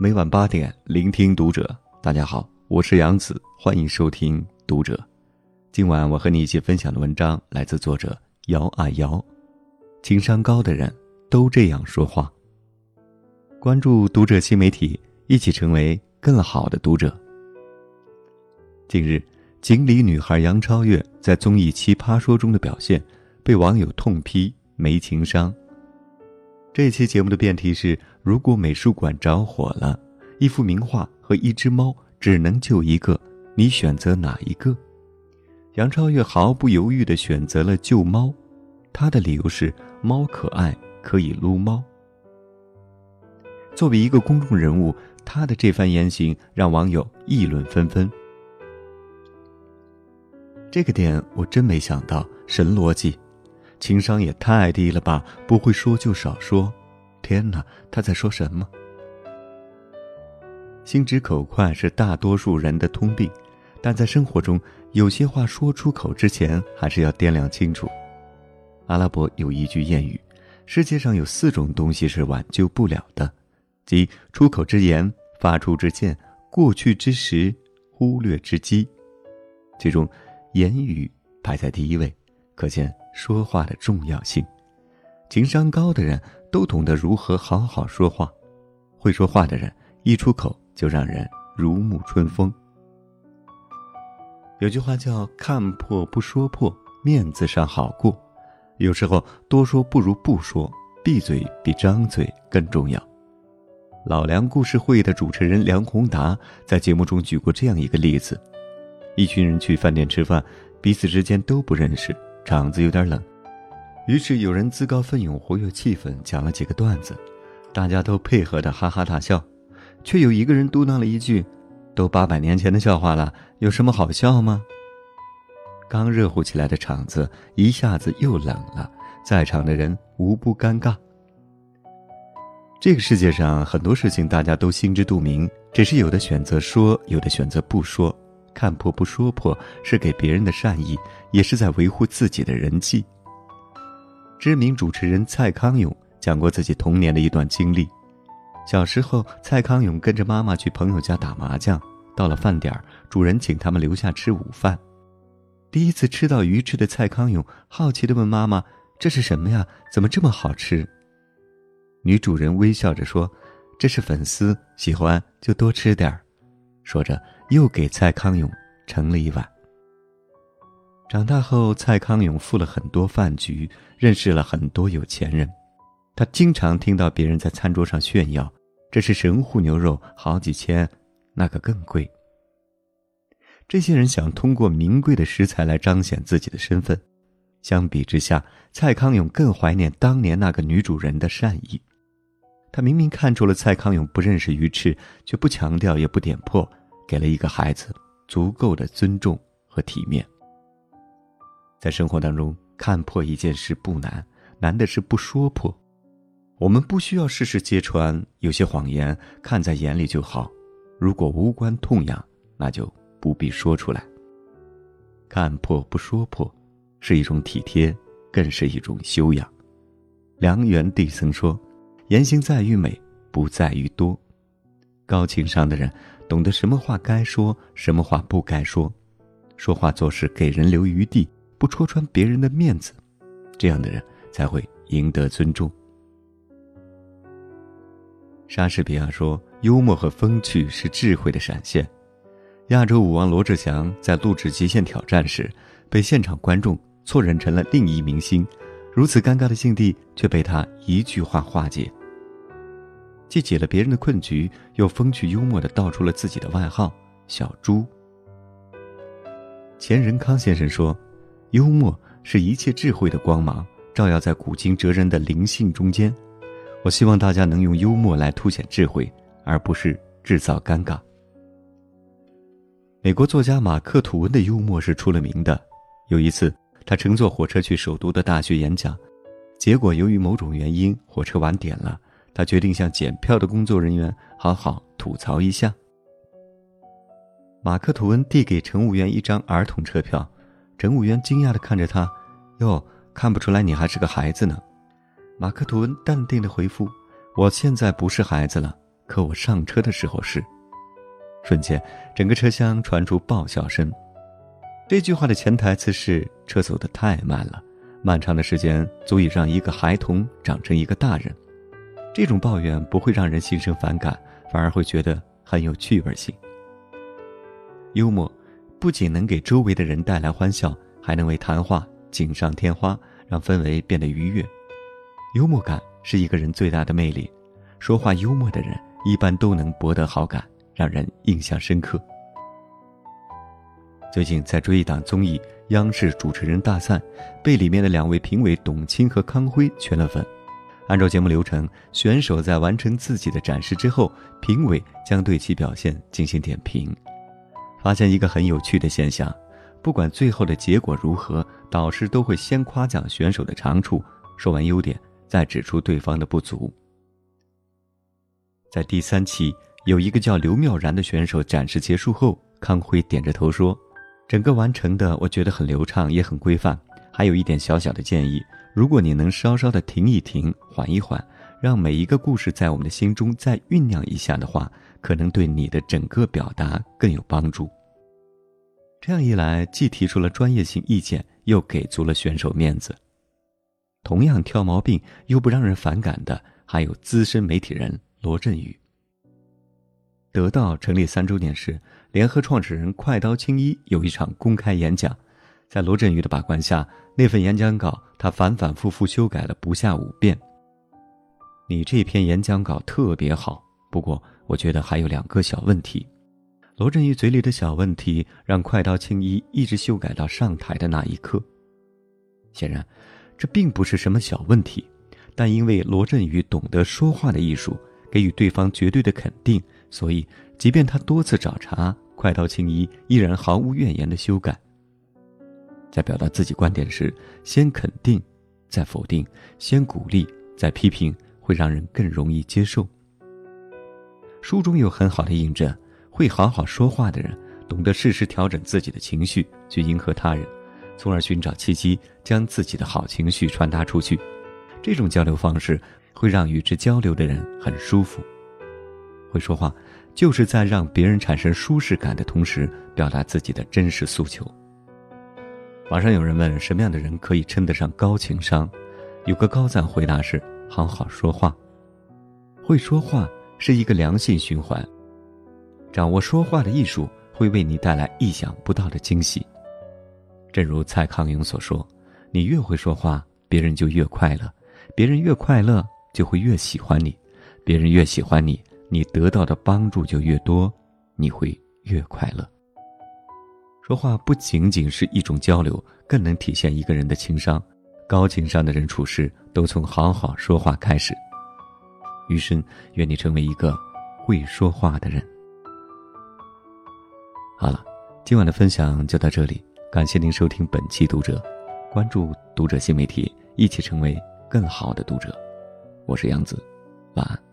每晚八点，聆听读者。大家好，我是杨子，欢迎收听读者。今晚我和你一起分享的文章来自作者姚啊姚。情商高的人都这样说话。关注读者新媒体，一起成为更好的读者。近日，锦鲤女孩杨超越在综艺《奇葩说》中的表现，被网友痛批没情商。这期节目的辩题是：如果美术馆着火了，一幅名画和一只猫只能救一个，你选择哪一个？杨超越毫不犹豫地选择了救猫，他的理由是猫可爱，可以撸猫。作为一个公众人物，他的这番言行让网友议论纷纷。这个点我真没想到，神逻辑。情商也太低了吧！不会说就少说。天哪，他在说什么？心直口快是大多数人的通病，但在生活中，有些话说出口之前还是要掂量清楚。阿拉伯有一句谚语：“世界上有四种东西是挽救不了的，即出口之言、发出之剑、过去之时、忽略之机。”其中，言语排在第一位，可见。说话的重要性，情商高的人都懂得如何好好说话，会说话的人一出口就让人如沐春风。有句话叫“看破不说破，面子上好过”，有时候多说不如不说，闭嘴比张嘴更重要。老梁故事会的主持人梁宏达在节目中举过这样一个例子：一群人去饭店吃饭，彼此之间都不认识。场子有点冷，于是有人自告奋勇活跃气氛，讲了几个段子，大家都配合的哈哈大笑，却有一个人嘟囔了一句：“都八百年前的笑话了，有什么好笑吗？”刚热乎起来的场子一下子又冷了，在场的人无不尴尬。这个世界上很多事情大家都心知肚明，只是有的选择说，有的选择不说。看破不说破，是给别人的善意，也是在维护自己的人际。知名主持人蔡康永讲过自己童年的一段经历：小时候，蔡康永跟着妈妈去朋友家打麻将，到了饭点儿，主人请他们留下吃午饭。第一次吃到鱼翅的蔡康永好奇地问妈妈：“这是什么呀？怎么这么好吃？”女主人微笑着说：“这是粉丝，喜欢就多吃点儿。”说着。又给蔡康永盛了一碗。长大后，蔡康永赴了很多饭局，认识了很多有钱人。他经常听到别人在餐桌上炫耀：“这是神户牛肉，好几千，那个更贵。”这些人想通过名贵的食材来彰显自己的身份。相比之下，蔡康永更怀念当年那个女主人的善意。他明明看出了蔡康永不认识鱼翅，却不强调，也不点破。给了一个孩子足够的尊重和体面。在生活当中，看破一件事不难，难的是不说破。我们不需要事事揭穿，有些谎言看在眼里就好。如果无关痛痒，那就不必说出来。看破不说破，是一种体贴，更是一种修养。梁元帝曾说：“言行在于美，不在于多。”高情商的人。懂得什么话该说，什么话不该说，说话做事给人留余地，不戳穿别人的面子，这样的人才会赢得尊重。莎士比亚说：“幽默和风趣是智慧的闪现。”亚洲舞王罗志祥在录制《极限挑战》时，被现场观众错认成了另一明星，如此尴尬的境地却被他一句话化解。既解了别人的困局，又风趣幽默的道出了自己的外号“小猪”。钱仁康先生说：“幽默是一切智慧的光芒，照耀在古今哲人的灵性中间。”我希望大家能用幽默来凸显智慧，而不是制造尴尬。美国作家马克·吐温的幽默是出了名的。有一次，他乘坐火车去首都的大学演讲，结果由于某种原因，火车晚点了。他决定向检票的工作人员好好吐槽一下。马克·吐温递给乘务员一张儿童车票，乘务员惊讶地看着他：“哟，看不出来你还是个孩子呢。”马克·吐温淡定地回复：“我现在不是孩子了，可我上车的时候是。”瞬间，整个车厢传出爆笑声。这句话的潜台词是：车走得太慢了，漫长的时间足以让一个孩童长成一个大人。这种抱怨不会让人心生反感，反而会觉得很有趣味性。幽默不仅能给周围的人带来欢笑，还能为谈话锦上添花，让氛围变得愉悦。幽默感是一个人最大的魅力，说话幽默的人一般都能博得好感。让人印象深刻。最近在追一档综艺《央视主持人大赛》，被里面的两位评委董卿和康辉圈了粉。按照节目流程，选手在完成自己的展示之后，评委将对其表现进行点评。发现一个很有趣的现象：不管最后的结果如何，导师都会先夸奖选手的长处，说完优点，再指出对方的不足。在第三期。有一个叫刘妙然的选手展示结束后，康辉点着头说：“整个完成的我觉得很流畅，也很规范。还有一点小小的建议，如果你能稍稍的停一停，缓一缓，让每一个故事在我们的心中再酝酿一下的话，可能对你的整个表达更有帮助。这样一来，既提出了专业性意见，又给足了选手面子。同样挑毛病又不让人反感的，还有资深媒体人罗振宇。”得到成立三周年时，联合创始人快刀青衣有一场公开演讲，在罗振宇的把关下，那份演讲稿他反反复复修改了不下五遍。你这篇演讲稿特别好，不过我觉得还有两个小问题。罗振宇嘴里的小问题，让快刀青衣一直修改到上台的那一刻。显然，这并不是什么小问题，但因为罗振宇懂得说话的艺术，给予对方绝对的肯定。所以，即便他多次找茬，快刀青衣依然毫无怨言的修改。在表达自己观点时，先肯定，再否定；先鼓励，再批评，会让人更容易接受。书中有很好的印证：会好好说话的人，懂得适时调整自己的情绪，去迎合他人，从而寻找契机，将自己的好情绪传达出去。这种交流方式会让与之交流的人很舒服。会说话，就是在让别人产生舒适感的同时，表达自己的真实诉求。网上有人问什么样的人可以称得上高情商，有个高赞回答是：好好说话。会说话是一个良性循环，掌握说话的艺术，会为你带来意想不到的惊喜。正如蔡康永所说：“你越会说话，别人就越快乐；别人越快乐，就会越喜欢你；别人越喜欢你。”你得到的帮助就越多，你会越快乐。说话不仅仅是一种交流，更能体现一个人的情商。高情商的人处事都从好好说话开始。余生，愿你成为一个会说话的人。好了，今晚的分享就到这里，感谢您收听本期读者，关注读者新媒体，一起成为更好的读者。我是杨子，晚安。